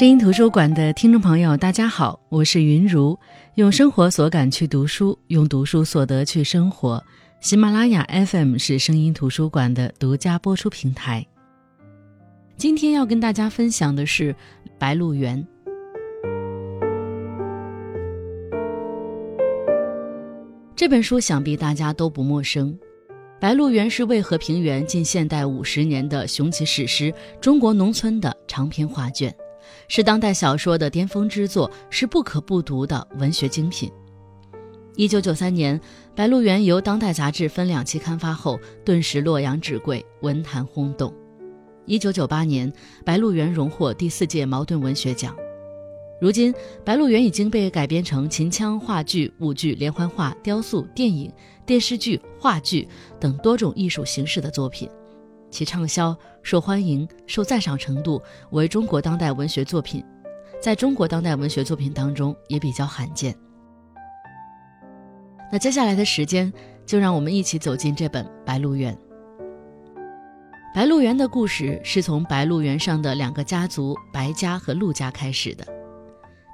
声音图书馆的听众朋友，大家好，我是云如，用生活所感去读书，用读书所得去生活。喜马拉雅 FM 是声音图书馆的独家播出平台。今天要跟大家分享的是《白鹿原》这本书，想必大家都不陌生。《白鹿原》是渭河平原近现代五十年的雄奇史诗，中国农村的长篇画卷，是当代小说的巅峰之作，是不可不读的文学精品。一九九三年，《白鹿原》由当代杂志分两期刊发后，顿时洛阳纸贵，文坛轰动。一九九八年，《白鹿原》荣获第四届茅盾文学奖。如今，《白鹿原》已经被改编成秦腔、话剧、舞剧、连环画、雕塑、电影、电视剧、话剧等多种艺术形式的作品，其畅销、受欢迎、受赞赏程度为中国当代文学作品，在中国当代文学作品当中也比较罕见。那接下来的时间，就让我们一起走进这本《白鹿原》。白鹿原的故事是从白鹿原上的两个家族白家和陆家开始的。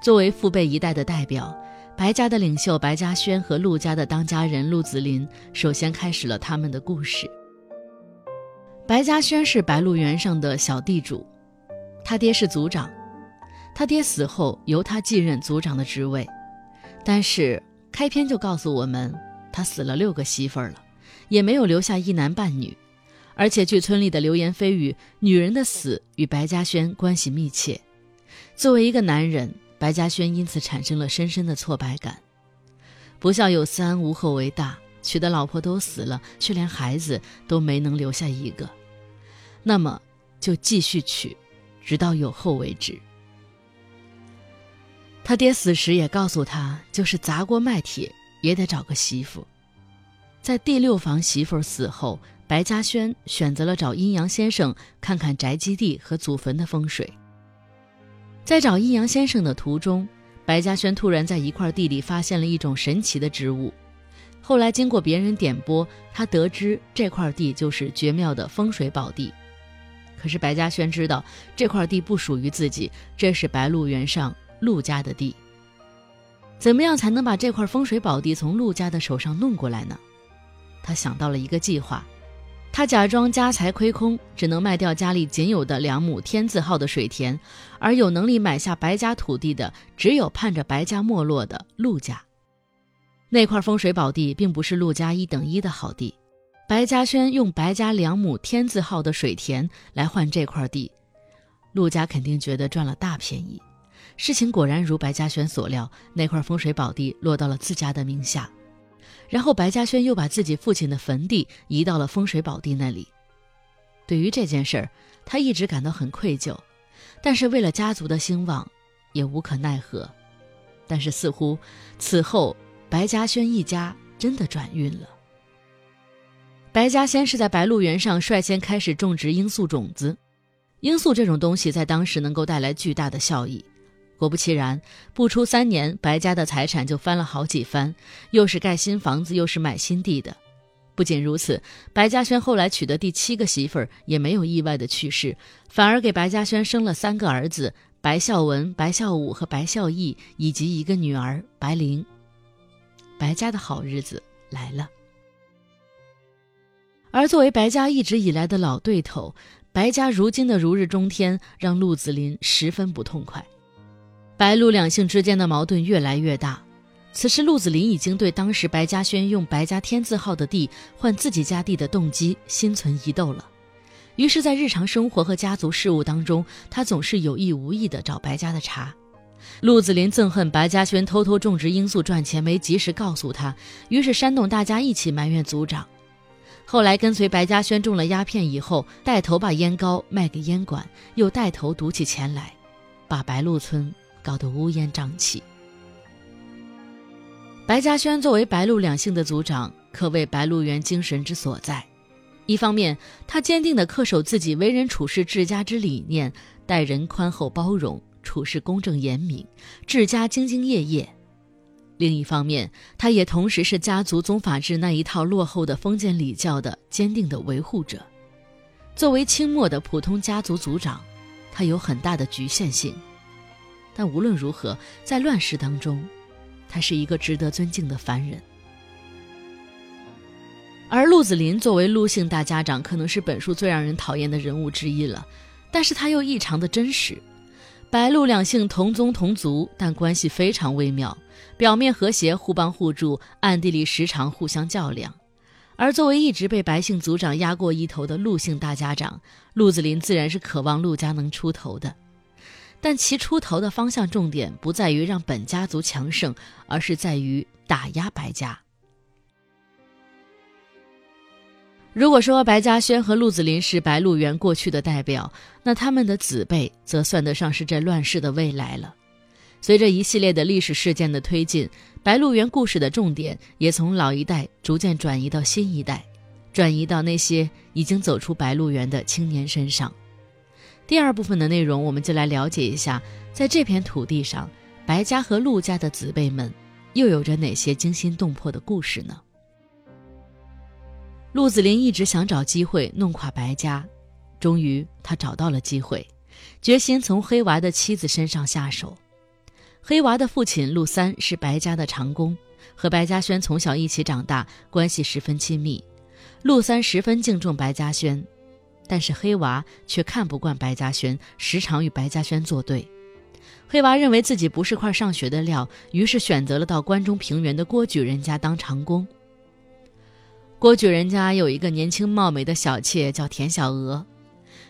作为父辈一代的代表，白家的领袖白嘉轩和陆家的当家人陆子霖首先开始了他们的故事。白嘉轩是白鹿原上的小地主，他爹是族长，他爹死后由他继任族长的职位，但是。开篇就告诉我们，他死了六个媳妇儿了，也没有留下一男半女，而且据村里的流言蜚语，女人的死与白嘉轩关系密切。作为一个男人，白嘉轩因此产生了深深的挫败感。不孝有三，无后为大，娶的老婆都死了，却连孩子都没能留下一个，那么就继续娶，直到有后为止。他爹死时也告诉他，就是砸锅卖铁也得找个媳妇。在第六房媳妇死后，白嘉轩选择了找阴阳先生看看宅基地和祖坟的风水。在找阴阳先生的途中，白嘉轩突然在一块地里发现了一种神奇的植物。后来经过别人点拨，他得知这块地就是绝妙的风水宝地。可是白嘉轩知道这块地不属于自己，这是白鹿原上。陆家的地，怎么样才能把这块风水宝地从陆家的手上弄过来呢？他想到了一个计划，他假装家财亏空，只能卖掉家里仅有的两亩天字号的水田，而有能力买下白家土地的，只有盼着白家没落的陆家。那块风水宝地并不是陆家一等一的好地，白嘉轩用白家两亩天字号的水田来换这块地，陆家肯定觉得赚了大便宜。事情果然如白嘉轩所料，那块风水宝地落到了自家的名下。然后白嘉轩又把自己父亲的坟地移到了风水宝地那里。对于这件事儿，他一直感到很愧疚，但是为了家族的兴旺，也无可奈何。但是似乎此后白嘉轩一家真的转运了。白嘉先是在白鹿原上率先开始种植罂粟种子，罂粟这种东西在当时能够带来巨大的效益。果不其然，不出三年，白家的财产就翻了好几番，又是盖新房子，又是买新地的。不仅如此，白嘉轩后来娶的第七个媳妇儿也没有意外的去世，反而给白嘉轩生了三个儿子：白孝文、白孝武和白孝义，以及一个女儿白灵。白家的好日子来了。而作为白家一直以来的老对头，白家如今的如日中天，让陆子霖十分不痛快。白陆两姓之间的矛盾越来越大。此时，陆子霖已经对当时白嘉轩用白家天字号的地换自己家地的动机心存疑窦了。于是，在日常生活和家族事务当中，他总是有意无意地找白家的茬。陆子霖憎恨白嘉轩偷偷种植罂粟赚钱没及时告诉他，于是煽动大家一起埋怨族长。后来，跟随白嘉轩种了鸦片以后，带头把烟膏卖给烟馆，又带头赌起钱来，把白鹿村。搞得乌烟瘴气。白嘉轩作为白鹿两姓的族长，可谓白鹿原精神之所在。一方面，他坚定地恪守自己为人处事治家之理念，待人宽厚包容，处事公正严明，治家兢兢业业；另一方面，他也同时是家族宗法制那一套落后的封建礼教的坚定的维护者。作为清末的普通家族族长，他有很大的局限性。但无论如何，在乱世当中，他是一个值得尊敬的凡人。而陆子霖作为陆姓大家长，可能是本书最让人讨厌的人物之一了，但是他又异常的真实。白鹿两姓同宗同族，但关系非常微妙，表面和谐，互帮互助，暗地里时常互相较量。而作为一直被白姓族长压过一头的陆姓大家长，陆子霖自然是渴望陆家能出头的。但其出头的方向重点不在于让本家族强盛，而是在于打压白家。如果说白嘉轩和鹿子霖是白鹿原过去的代表，那他们的子辈则算得上是这乱世的未来了。随着一系列的历史事件的推进，白鹿原故事的重点也从老一代逐渐转移到新一代，转移到那些已经走出白鹿原的青年身上。第二部分的内容，我们就来了解一下，在这片土地上，白家和陆家的子辈们又有着哪些惊心动魄的故事呢？陆子霖一直想找机会弄垮白家，终于他找到了机会，决心从黑娃的妻子身上下手。黑娃的父亲陆三是白家的长工，和白嘉轩从小一起长大，关系十分亲密。陆三十分敬重白嘉轩，但是黑娃却看不惯白嘉轩，时常与白嘉轩作对。黑娃认为自己不是块上学的料，于是选择了到关中平原的郭举人家当长工。郭举人家有一个年轻貌美的小妾，叫田小娥。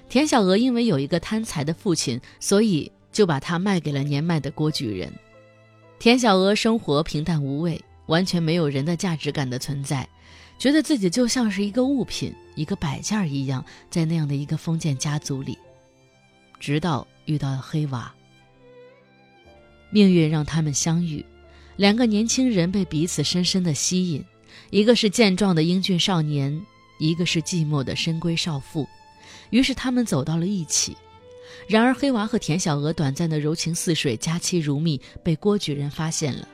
田小娥因为有一个贪财的父亲，所以就把她卖给了年迈的郭举人。田小娥生活平淡无味，完全没有人的价值感的存在，觉得自己就像是一个物品、一个摆件一样，在那样的一个封建家族里。直到遇到了黑娃，命运让他们相遇，两个年轻人被彼此深深的吸引。一个是健壮的英俊少年，一个是寂寞的深闺少妇，于是他们走到了一起。然而黑娃和田小娥短暂的柔情似水、佳期如蜜，被郭举人发现了。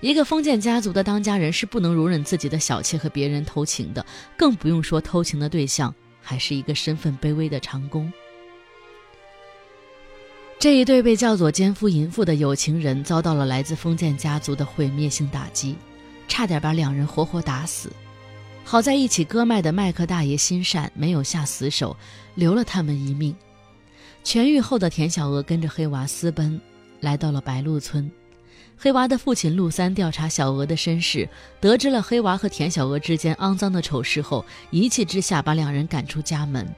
一个封建家族的当家人是不能容忍自己的小妾和别人偷情的，更不用说偷情的对象还是一个身份卑微的长工。这一对被叫做奸夫淫妇的有情人，遭到了来自封建家族的毁灭性打击。差点把两人活活打死，好在一起割脉的麦克大爷心善，没有下死手，留了他们一命。痊愈后的田小娥跟着黑娃私奔，来到了白鹿村。黑娃的父亲陆三调查小娥的身世，得知了黑娃和田小娥之间肮脏的丑事后，一气之下把两人赶出家门。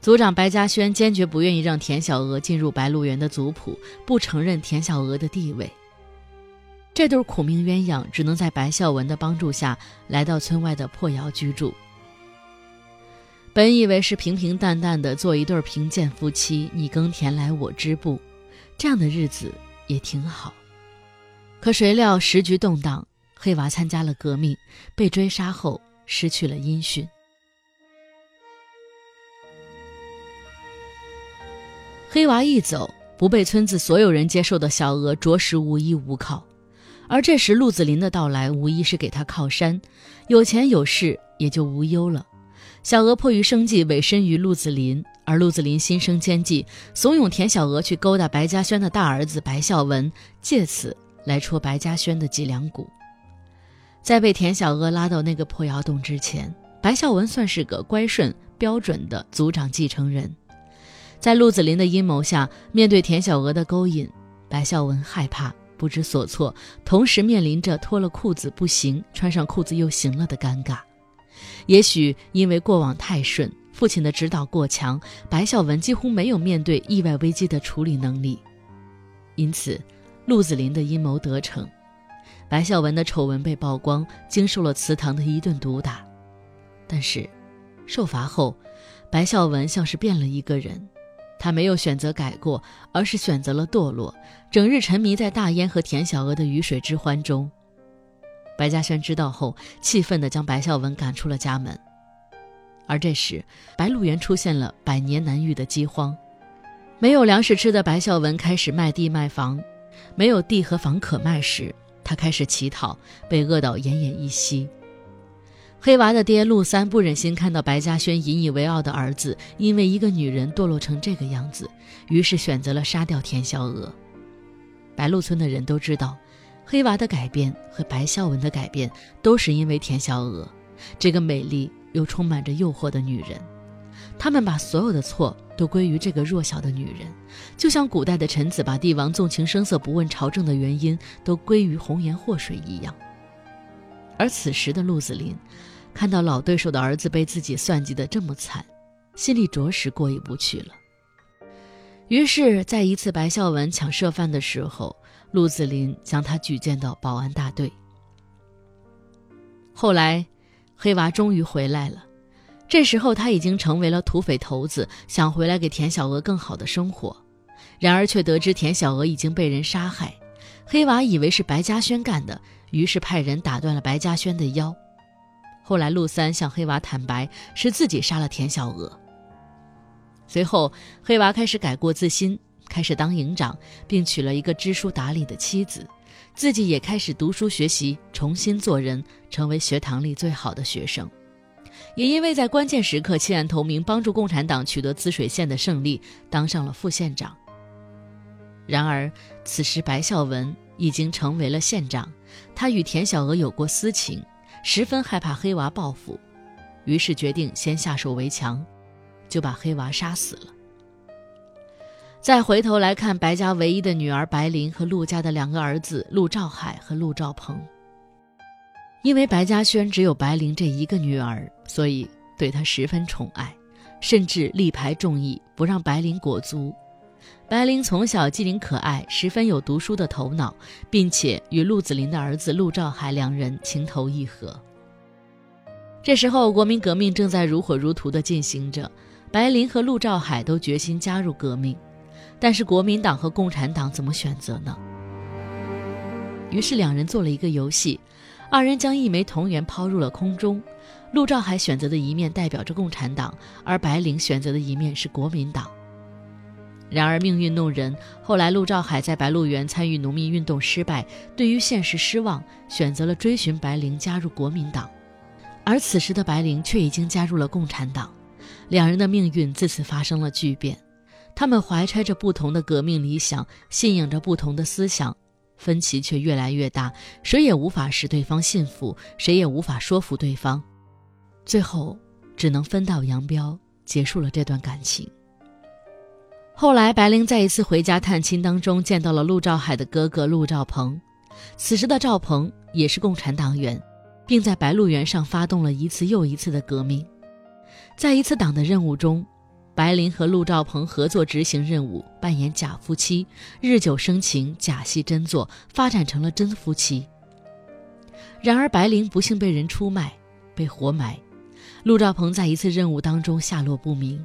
族长白嘉轩坚决不愿意让田小娥进入白鹿原的族谱，不承认田小娥的地位。这对苦命鸳鸯只能在白孝文的帮助下来到村外的破窑居住。本以为是平平淡淡的做一对贫贱夫妻，你耕田来我织布，这样的日子也挺好。可谁料时局动荡，黑娃参加了革命，被追杀后失去了音讯。黑娃一走，不被村子所有人接受的小娥着实无依无靠。而这时，陆子霖的到来无疑是给他靠山，有钱有势也就无忧了。小娥迫于生计，委身于陆子霖，而陆子霖心生奸计，怂恿田小娥去勾搭白嘉轩的大儿子白孝文，借此来戳白嘉轩的脊梁骨。在被田小娥拉到那个破窑洞之前，白孝文算是个乖顺标准的族长继承人。在陆子霖的阴谋下，面对田小娥的勾引，白孝文害怕。不知所措，同时面临着脱了裤子不行，穿上裤子又行了的尴尬。也许因为过往太顺，父亲的指导过强，白孝文几乎没有面对意外危机的处理能力。因此，陆子霖的阴谋得逞，白孝文的丑闻被曝光，经受了祠堂的一顿毒打。但是，受罚后，白孝文像是变了一个人。他没有选择改过，而是选择了堕落，整日沉迷在大烟和田小娥的鱼水之欢中。白嘉轩知道后，气愤地将白孝文赶出了家门。而这时，白鹿原出现了百年难遇的饥荒，没有粮食吃的白孝文开始卖地卖房，没有地和房可卖时，他开始乞讨，被饿到奄奄一息。黑娃的爹陆三不忍心看到白嘉轩引以为傲的儿子因为一个女人堕落成这个样子，于是选择了杀掉田小娥。白鹿村的人都知道，黑娃的改变和白孝文的改变都是因为田小娥这个美丽又充满着诱惑的女人。他们把所有的错都归于这个弱小的女人，就像古代的臣子把帝王纵情声色不问朝政的原因都归于红颜祸水一样。而此时的陆子霖。看到老对手的儿子被自己算计得这么惨，心里着实过意不去了。于是，在一次白孝文抢设饭的时候，陆子霖将他举荐到保安大队。后来，黑娃终于回来了，这时候他已经成为了土匪头子，想回来给田小娥更好的生活。然而，却得知田小娥已经被人杀害。黑娃以为是白嘉轩干的，于是派人打断了白嘉轩的腰。后来，陆三向黑娃坦白是自己杀了田小娥。随后，黑娃开始改过自新，开始当营长，并娶了一个知书达理的妻子，自己也开始读书学习，重新做人，成为学堂里最好的学生。也因为在关键时刻弃暗投明，帮助共产党取得滋水县的胜利，当上了副县长。然而，此时白孝文已经成为了县长，他与田小娥有过私情。十分害怕黑娃报复，于是决定先下手为强，就把黑娃杀死了。再回头来看白家唯一的女儿白灵和陆家的两个儿子陆兆海和陆兆鹏，因为白嘉轩只有白灵这一个女儿，所以对她十分宠爱，甚至力排众议，不让白灵裹足。白灵从小机灵可爱，十分有读书的头脑，并且与陆子霖的儿子陆兆海两人情投意合。这时候，国民革命正在如火如荼地进行着，白灵和陆兆海都决心加入革命，但是国民党和共产党怎么选择呢？于是两人做了一个游戏，二人将一枚铜元抛入了空中，陆兆海选择的一面代表着共产党，而白灵选择的一面是国民党。然而命运弄人，后来陆兆海在白鹿原参与农民运动失败，对于现实失望，选择了追寻白灵加入国民党，而此时的白灵却已经加入了共产党，两人的命运自此发生了巨变。他们怀揣着不同的革命理想，信仰着不同的思想，分歧却越来越大，谁也无法使对方信服，谁也无法说服对方，最后只能分道扬镳，结束了这段感情。后来，白灵在一次回家探亲当中见到了陆兆海的哥哥陆兆鹏。此时的赵鹏也是共产党员，并在白鹿原上发动了一次又一次的革命。在一次党的任务中，白灵和陆兆鹏合作执行任务，扮演假夫妻，日久生情，假戏真做，发展成了真夫妻。然而，白灵不幸被人出卖，被活埋；陆兆鹏在一次任务当中下落不明，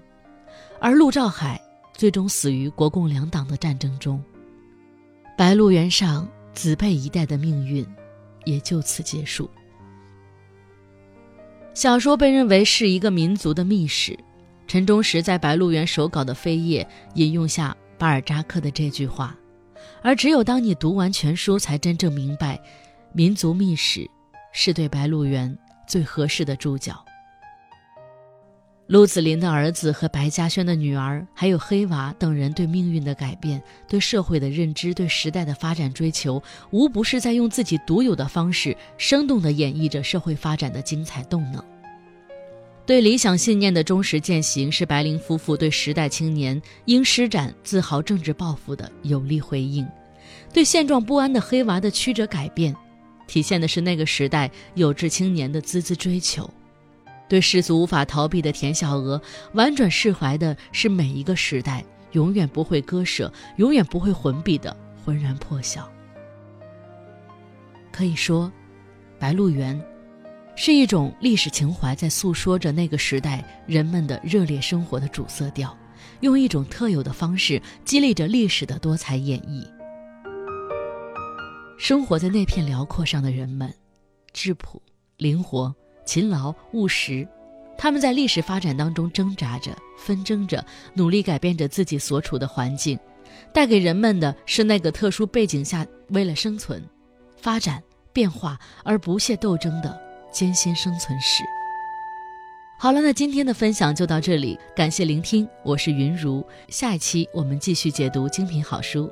而陆兆海。最终死于国共两党的战争中，白鹿原上子辈一代的命运也就此结束。小说被认为是一个民族的秘史，陈忠实在白鹿原手稿的扉页引用下巴尔扎克的这句话，而只有当你读完全书，才真正明白，民族秘史是对白鹿原最合适的注脚。陆子霖的儿子和白嘉轩的女儿，还有黑娃等人对命运的改变、对社会的认知、对时代的发展追求，无不是在用自己独有的方式，生动地演绎着社会发展的精彩动能。对理想信念的忠实践行，是白灵夫妇对时代青年应施展自豪政治抱负的有力回应；对现状不安的黑娃的曲折改变，体现的是那个时代有志青年的孜孜追求。对世俗无法逃避的田小娥，婉转释怀的是每一个时代永远不会割舍、永远不会混笔的浑然破晓。可以说，白鹿原是一种历史情怀，在诉说着那个时代人们的热烈生活的主色调，用一种特有的方式激励着历史的多彩演绎。生活在那片辽阔上的人们，质朴、灵活。勤劳务实，他们在历史发展当中挣扎着、纷争着，努力改变着自己所处的环境，带给人们的是那个特殊背景下为了生存、发展、变化而不懈斗争的艰辛生存史。好了，那今天的分享就到这里，感谢聆听，我是云如，下一期我们继续解读精品好书。